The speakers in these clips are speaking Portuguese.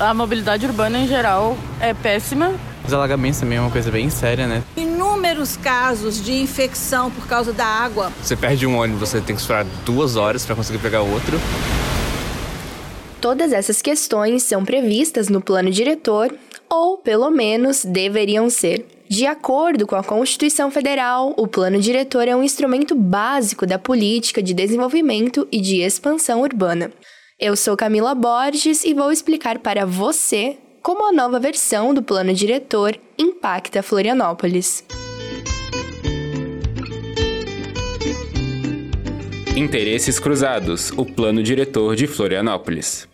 A mobilidade urbana em geral é péssima. Os alagamentos também é uma coisa bem séria, né? Inúmeros casos de infecção por causa da água. Você perde um ônibus, você tem que esperar duas horas para conseguir pegar outro. Todas essas questões são previstas no plano diretor, ou pelo menos deveriam ser. De acordo com a Constituição Federal, o plano diretor é um instrumento básico da política de desenvolvimento e de expansão urbana. Eu sou Camila Borges e vou explicar para você como a nova versão do plano diretor impacta Florianópolis. Interesses cruzados o plano diretor de Florianópolis.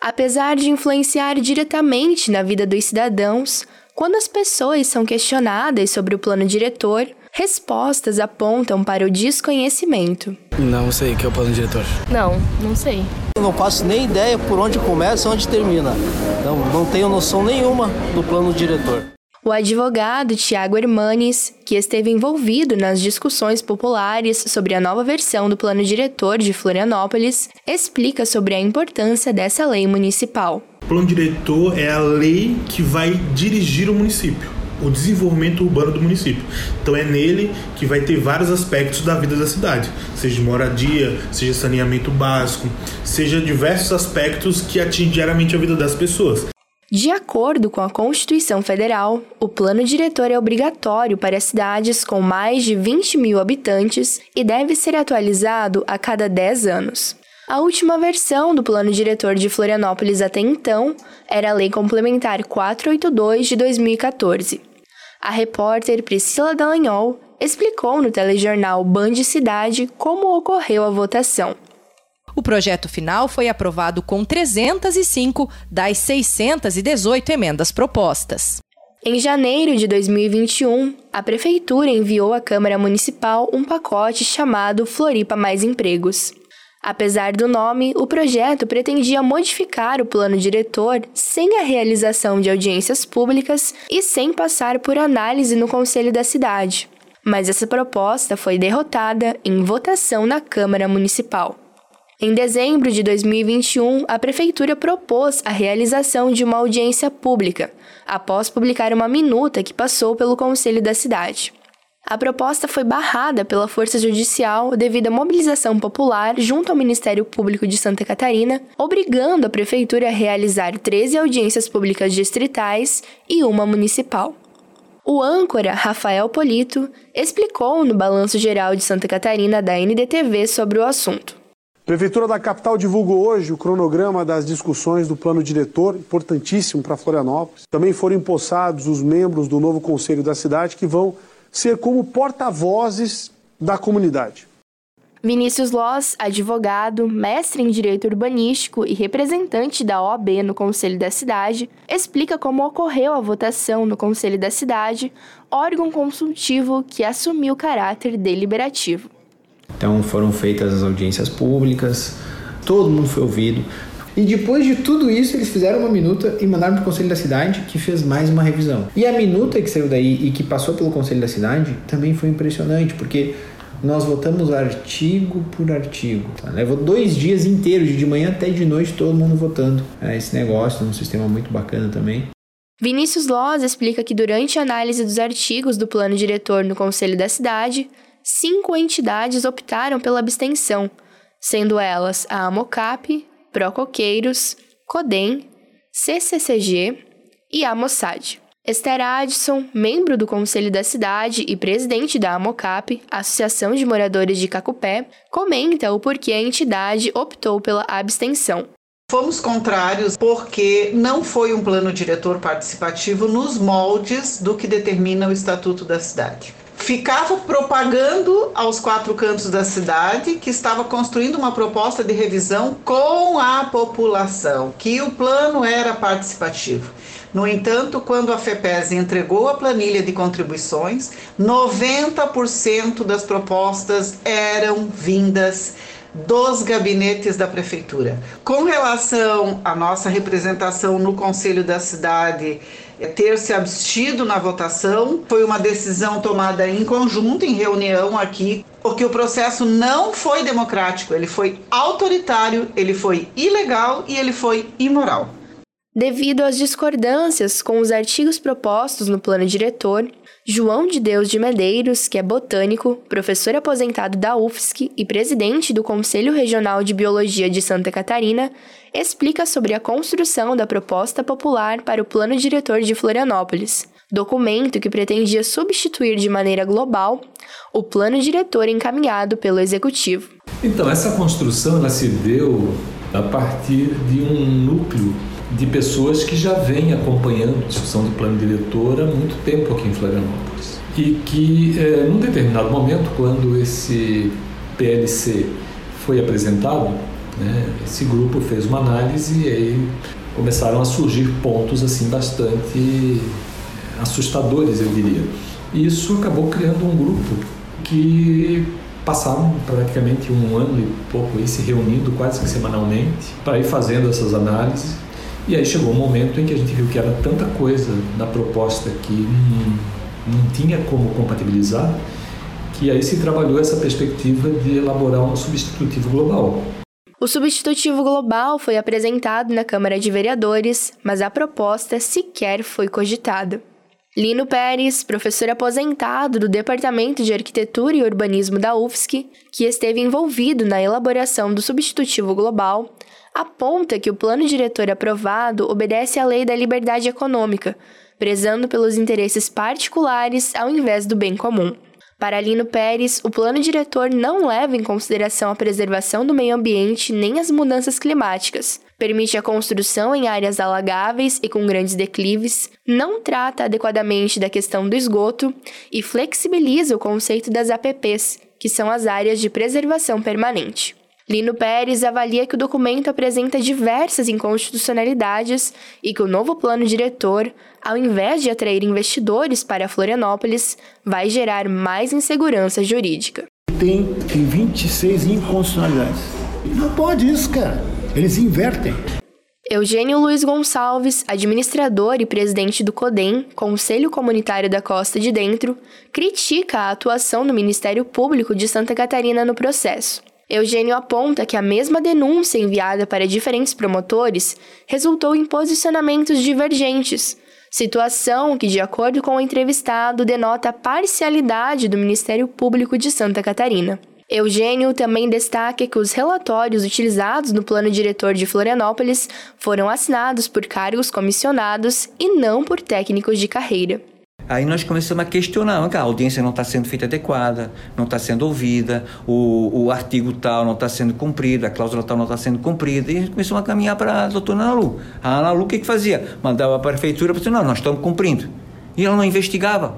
Apesar de influenciar diretamente na vida dos cidadãos, quando as pessoas são questionadas sobre o plano diretor, respostas apontam para o desconhecimento. Não sei o que é o plano diretor. Não, não sei. Eu não faço nem ideia por onde começa e onde termina. Não, não tenho noção nenhuma do plano diretor. O advogado Tiago Hermanes, que esteve envolvido nas discussões populares sobre a nova versão do plano diretor de Florianópolis, explica sobre a importância dessa lei municipal. O plano diretor é a lei que vai dirigir o município, o desenvolvimento urbano do município. Então é nele que vai ter vários aspectos da vida da cidade, seja moradia, seja saneamento básico, seja diversos aspectos que atingem diariamente a vida das pessoas. De acordo com a Constituição Federal, o plano diretor é obrigatório para cidades com mais de 20 mil habitantes e deve ser atualizado a cada 10 anos. A última versão do plano diretor de Florianópolis até então era a Lei Complementar 482 de 2014. A repórter Priscila Dallagnol explicou no telejornal Band Cidade como ocorreu a votação. O projeto final foi aprovado com 305 das 618 emendas propostas. Em janeiro de 2021, a Prefeitura enviou à Câmara Municipal um pacote chamado Floripa Mais Empregos. Apesar do nome, o projeto pretendia modificar o plano diretor sem a realização de audiências públicas e sem passar por análise no Conselho da cidade. Mas essa proposta foi derrotada em votação na Câmara Municipal. Em dezembro de 2021, a Prefeitura propôs a realização de uma audiência pública, após publicar uma minuta que passou pelo Conselho da cidade. A proposta foi barrada pela Força Judicial devido à mobilização popular junto ao Ministério Público de Santa Catarina, obrigando a Prefeitura a realizar 13 audiências públicas distritais e uma municipal. O âncora Rafael Polito explicou no Balanço Geral de Santa Catarina da NDTV sobre o assunto. Prefeitura da capital divulgou hoje o cronograma das discussões do plano diretor, importantíssimo para Florianópolis. Também foram empossados os membros do novo conselho da cidade que vão ser como porta-vozes da comunidade. Vinícius Loss, advogado, mestre em direito urbanístico e representante da OAB no Conselho da Cidade, explica como ocorreu a votação no Conselho da Cidade, órgão consultivo que assumiu caráter deliberativo. Então foram feitas as audiências públicas, todo mundo foi ouvido. E depois de tudo isso, eles fizeram uma minuta e mandaram para o Conselho da Cidade, que fez mais uma revisão. E a minuta que saiu daí e que passou pelo Conselho da Cidade também foi impressionante, porque nós votamos artigo por artigo. Tá? Levou dois dias inteiros, de manhã até de noite, todo mundo votando é, esse negócio, um sistema muito bacana também. Vinícius Loz explica que durante a análise dos artigos do plano diretor no Conselho da Cidade, cinco entidades optaram pela abstenção, sendo elas a Amocap, Procoqueiros, Codem, CCCG e a Mossad. Esther Addison, membro do Conselho da Cidade e presidente da Amocap, Associação de Moradores de Cacupé, comenta o porquê a entidade optou pela abstenção. Fomos contrários porque não foi um plano diretor participativo nos moldes do que determina o Estatuto da Cidade ficava propagando aos quatro cantos da cidade que estava construindo uma proposta de revisão com a população, que o plano era participativo. No entanto, quando a FEPES entregou a planilha de contribuições, 90% das propostas eram vindas dos gabinetes da prefeitura. Com relação à nossa representação no conselho da cidade, ter se abstido na votação. Foi uma decisão tomada em conjunto, em reunião aqui, porque o processo não foi democrático, ele foi autoritário, ele foi ilegal e ele foi imoral. Devido às discordâncias com os artigos propostos no plano diretor, João de Deus de Medeiros, que é botânico, professor aposentado da UFSC e presidente do Conselho Regional de Biologia de Santa Catarina, explica sobre a construção da proposta popular para o Plano Diretor de Florianópolis, documento que pretendia substituir de maneira global o plano diretor encaminhado pelo Executivo. Então, essa construção ela se deu a partir de um núcleo de pessoas que já vêm acompanhando a discussão do plano diretor há muito tempo aqui em Florianópolis. E que, é, num determinado momento, quando esse PLC foi apresentado, né, esse grupo fez uma análise e aí começaram a surgir pontos assim bastante assustadores, eu diria. E isso acabou criando um grupo que passaram praticamente um ano e pouco aí se reunindo quase que semanalmente para ir fazendo essas análises e aí chegou um momento em que a gente viu que era tanta coisa na proposta que não, não tinha como compatibilizar, que aí se trabalhou essa perspectiva de elaborar um substitutivo global. O substitutivo global foi apresentado na Câmara de Vereadores, mas a proposta sequer foi cogitada. Lino Pérez, professor aposentado do Departamento de Arquitetura e Urbanismo da UFSC, que esteve envolvido na elaboração do substitutivo global, aponta que o plano diretor aprovado obedece à lei da liberdade econômica, prezando pelos interesses particulares ao invés do bem comum. Para Lino Pérez, o plano diretor não leva em consideração a preservação do meio ambiente nem as mudanças climáticas, permite a construção em áreas alagáveis e com grandes declives, não trata adequadamente da questão do esgoto e flexibiliza o conceito das APPs, que são as áreas de preservação permanente. Lino Pérez avalia que o documento apresenta diversas inconstitucionalidades e que o novo plano diretor, ao invés de atrair investidores para Florianópolis, vai gerar mais insegurança jurídica. Tem, tem 26 inconstitucionalidades. Não pode isso, cara. Eles invertem. Eugênio Luiz Gonçalves, administrador e presidente do CODEM, Conselho Comunitário da Costa de Dentro, critica a atuação do Ministério Público de Santa Catarina no processo. Eugênio aponta que a mesma denúncia enviada para diferentes promotores resultou em posicionamentos divergentes, situação que, de acordo com o entrevistado, denota a parcialidade do Ministério Público de Santa Catarina. Eugênio também destaca que os relatórios utilizados no plano diretor de Florianópolis foram assinados por cargos comissionados e não por técnicos de carreira. Aí nós começamos a questionar, que a audiência não está sendo feita adequada, não está sendo ouvida, o, o artigo tal não está sendo cumprido, a cláusula tal não está sendo cumprida. E a gente começou a caminhar para a doutora Ana Lu. A Ana Lu o que, que fazia? Mandava para a prefeitura para dizer, não, nós estamos cumprindo. E ela não investigava.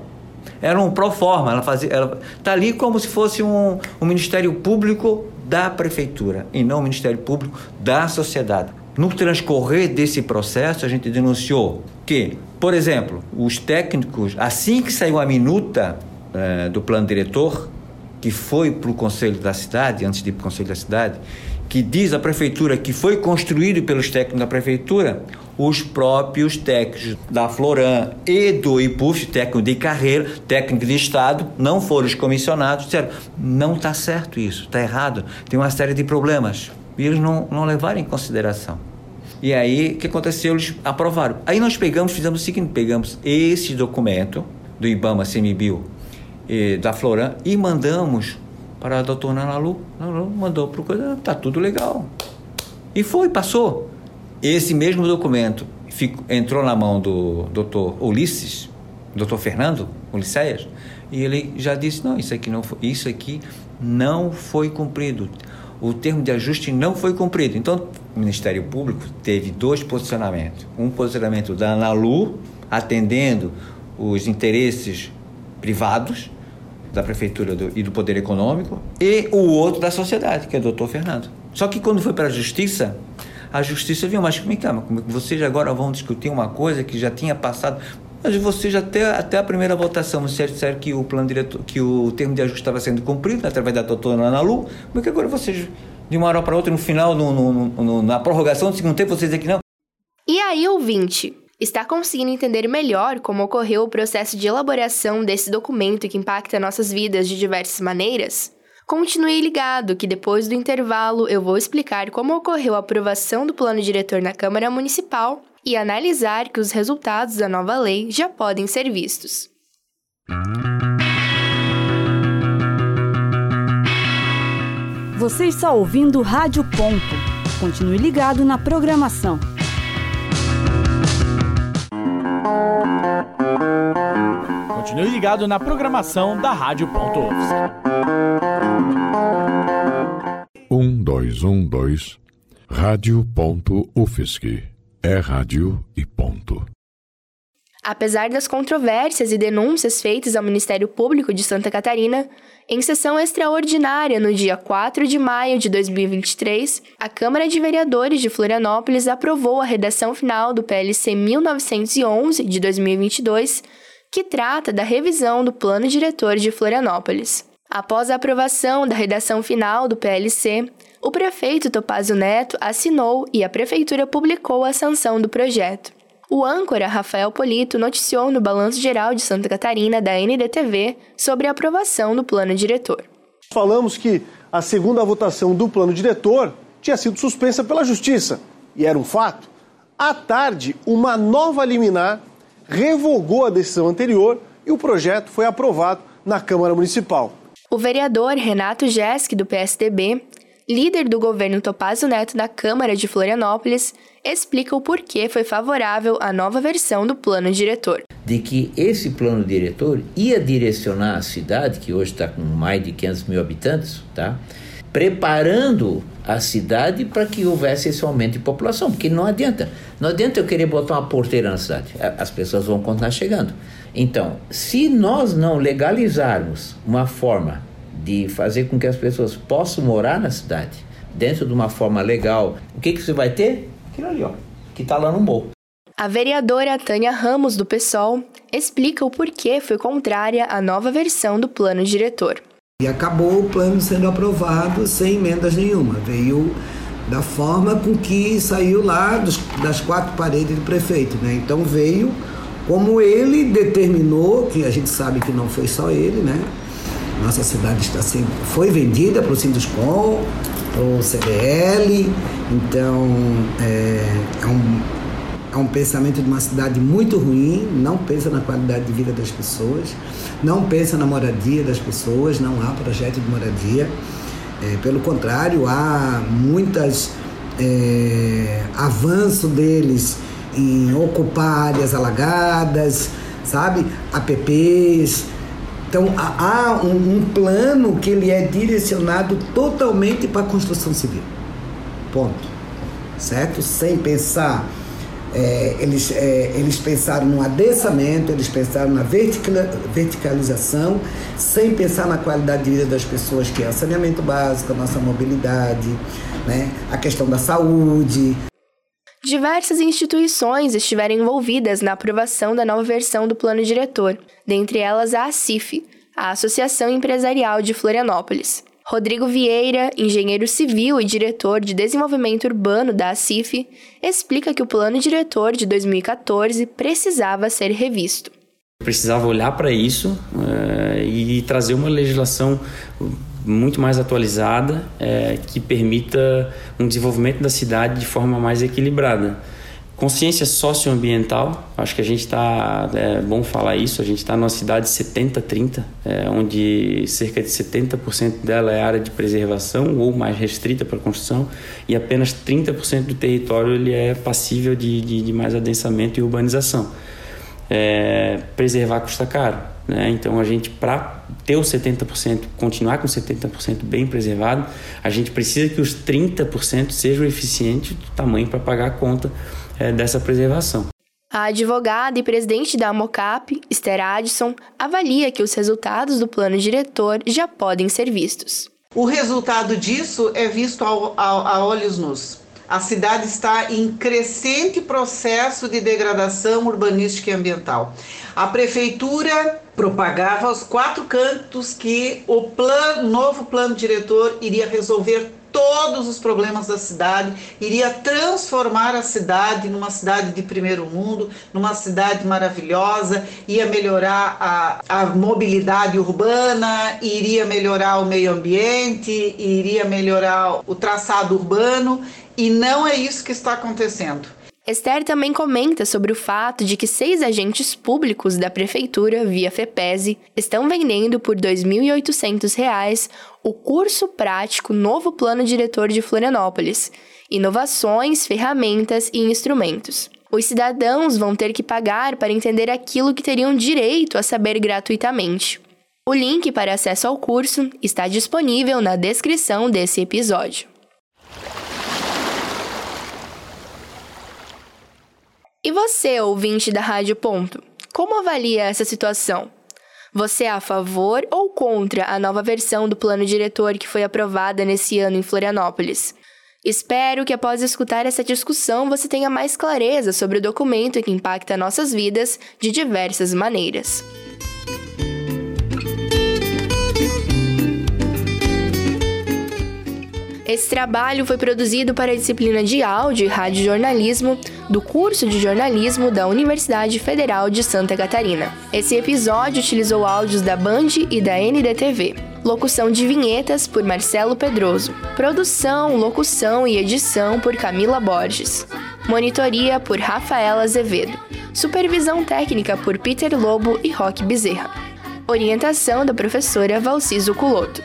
Era um pro forma, ela fazia. Ela está ali como se fosse um, um Ministério Público da prefeitura e não o Ministério Público da sociedade. No transcorrer desse processo, a gente denunciou que, por exemplo, os técnicos, assim que saiu a minuta é, do plano diretor, que foi para o conselho da cidade, antes de ir para o conselho da cidade, que diz a prefeitura que foi construído pelos técnicos da prefeitura, os próprios técnicos da Floran e do IPUF, técnico de carreira, técnico de Estado, não foram os comissionados, disseram, não está certo isso, está errado, tem uma série de problemas. E eles não, não levaram em consideração. E aí, o que aconteceu? Eles aprovaram. Aí nós pegamos, fizemos o seguinte: pegamos esse documento do IBAMA CMBio da Floran e mandamos para a doutora Nanalu. Nanalu mandou para o coisa, tá tudo legal. E foi, passou. Esse mesmo documento ficou, entrou na mão do doutor Ulisses, doutor Fernando Ulisséias, e ele já disse: não, isso aqui não foi, isso aqui não foi cumprido o termo de ajuste não foi cumprido. Então, o Ministério Público teve dois posicionamentos. Um posicionamento da Analu, atendendo os interesses privados da Prefeitura do, e do Poder Econômico, e o outro da sociedade, que é o doutor Fernando. Só que quando foi para a Justiça, a Justiça viu, mas como é que é? Vocês agora vão discutir uma coisa que já tinha passado. Mas vocês até, até a primeira votação, vocês disseram que o plano diretor, que o termo de ajuste estava sendo cumprido através da doutora Ana Lu, mas que agora vocês, de uma hora para outra, no final, no, no, no, na prorrogação do segundo tempo, vocês dizem que não. E aí, ouvinte? Está conseguindo entender melhor como ocorreu o processo de elaboração desse documento que impacta nossas vidas de diversas maneiras? Continue ligado que depois do intervalo eu vou explicar como ocorreu a aprovação do plano diretor na Câmara Municipal e analisar que os resultados da nova lei já podem ser vistos. Você está ouvindo Rádio Ponto. Continue ligado na programação. Continue ligado na programação da Rádio Ponto Um, dois, um, dois. Rádio ponto UFSC. É rádio e ponto. Apesar das controvérsias e denúncias feitas ao Ministério Público de Santa Catarina, em sessão extraordinária no dia 4 de maio de 2023, a Câmara de Vereadores de Florianópolis aprovou a redação final do PLC 1911 de 2022, que trata da revisão do Plano Diretor de Florianópolis. Após a aprovação da redação final do PLC, o prefeito Topazio Neto assinou e a prefeitura publicou a sanção do projeto. O âncora Rafael Polito noticiou no Balanço Geral de Santa Catarina da NDTV sobre a aprovação do plano diretor. Falamos que a segunda votação do plano diretor tinha sido suspensa pela Justiça, e era um fato. À tarde, uma nova liminar revogou a decisão anterior e o projeto foi aprovado na Câmara Municipal. O vereador Renato Jesk, do PSDB, líder do governo Topazio Neto na Câmara de Florianópolis, explica o porquê foi favorável à nova versão do plano diretor. De que esse plano diretor ia direcionar a cidade, que hoje está com mais de 500 mil habitantes, tá? preparando a cidade para que houvesse esse aumento de população, porque não adianta. Não adianta eu querer botar uma porteira na cidade, as pessoas vão continuar chegando. Então, se nós não legalizarmos uma forma de fazer com que as pessoas possam morar na cidade dentro de uma forma legal, o que, que você vai ter? Aquilo ali, ó, que está lá no morro. A vereadora Tânia Ramos, do PSOL, explica o porquê foi contrária à nova versão do plano diretor. E acabou o plano sendo aprovado sem emendas nenhuma. Veio da forma com que saiu lá dos, das quatro paredes do prefeito. Né? Então veio como ele determinou, que a gente sabe que não foi só ele, né? Nossa cidade está sendo, foi vendida para o Sinduscom, para o CBL, então é, é, um, é um pensamento de uma cidade muito ruim, não pensa na qualidade de vida das pessoas, não pensa na moradia das pessoas, não há projeto de moradia. É, pelo contrário, há muitas é, avanço deles em ocupar áreas alagadas, sabe? APPs, então há um, um plano que ele é direcionado totalmente para a construção civil. Ponto. Certo? Sem pensar. É, eles, é, eles pensaram no adensamento, eles pensaram na verticalização, sem pensar na qualidade de vida das pessoas, que é o saneamento básico, a nossa mobilidade, né? a questão da saúde, Diversas instituições estiveram envolvidas na aprovação da nova versão do plano diretor, dentre elas a ACIF, a Associação Empresarial de Florianópolis. Rodrigo Vieira, engenheiro civil e diretor de desenvolvimento urbano da ACIF, explica que o plano diretor de 2014 precisava ser revisto. Precisava olhar para isso uh, e trazer uma legislação muito mais atualizada é, que permita um desenvolvimento da cidade de forma mais equilibrada. Consciência socioambiental, acho que a gente está, é bom falar isso, a gente está numa cidade 70-30, é, onde cerca de 70% dela é área de preservação ou mais restrita para construção e apenas 30% do território ele é passível de, de, de mais adensamento e urbanização. É, preservar custa caro, né? Então a gente, para ter os 70%, continuar com 70% bem preservado, a gente precisa que os 30% sejam eficientes do tamanho para pagar a conta é, dessa preservação. A advogada e presidente da Mocap, Esther Addison, avalia que os resultados do plano diretor já podem ser vistos. O resultado disso é visto ao, ao, a olhos nus. A cidade está em crescente processo de degradação urbanística e ambiental. A prefeitura propagava aos quatro cantos que o novo plano diretor iria resolver todos os problemas da cidade, iria transformar a cidade numa cidade de primeiro mundo, numa cidade maravilhosa, ia melhorar a, a mobilidade urbana, iria melhorar o meio ambiente, iria melhorar o traçado urbano, e não é isso que está acontecendo. Esther também comenta sobre o fato de que seis agentes públicos da prefeitura, via FEPESE, estão vendendo por R$ 2.800 o curso prático Novo Plano Diretor de Florianópolis, inovações, ferramentas e instrumentos. Os cidadãos vão ter que pagar para entender aquilo que teriam direito a saber gratuitamente. O link para acesso ao curso está disponível na descrição desse episódio. E você, ouvinte da Rádio Ponto, como avalia essa situação? Você é a favor ou contra a nova versão do plano diretor que foi aprovada nesse ano em Florianópolis? Espero que após escutar essa discussão você tenha mais clareza sobre o documento que impacta nossas vidas de diversas maneiras. Esse trabalho foi produzido para a disciplina de áudio e radiojornalismo do curso de jornalismo da Universidade Federal de Santa Catarina. Esse episódio utilizou áudios da Band e da NDTV. Locução de vinhetas por Marcelo Pedroso. Produção, locução e edição por Camila Borges. Monitoria por Rafaela Azevedo. Supervisão técnica por Peter Lobo e Roque Bezerra. Orientação da professora Valciso Culoto.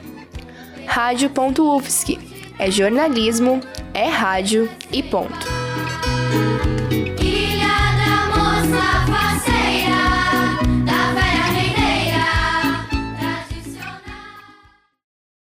Rádio.UFSC é jornalismo, é rádio e ponto.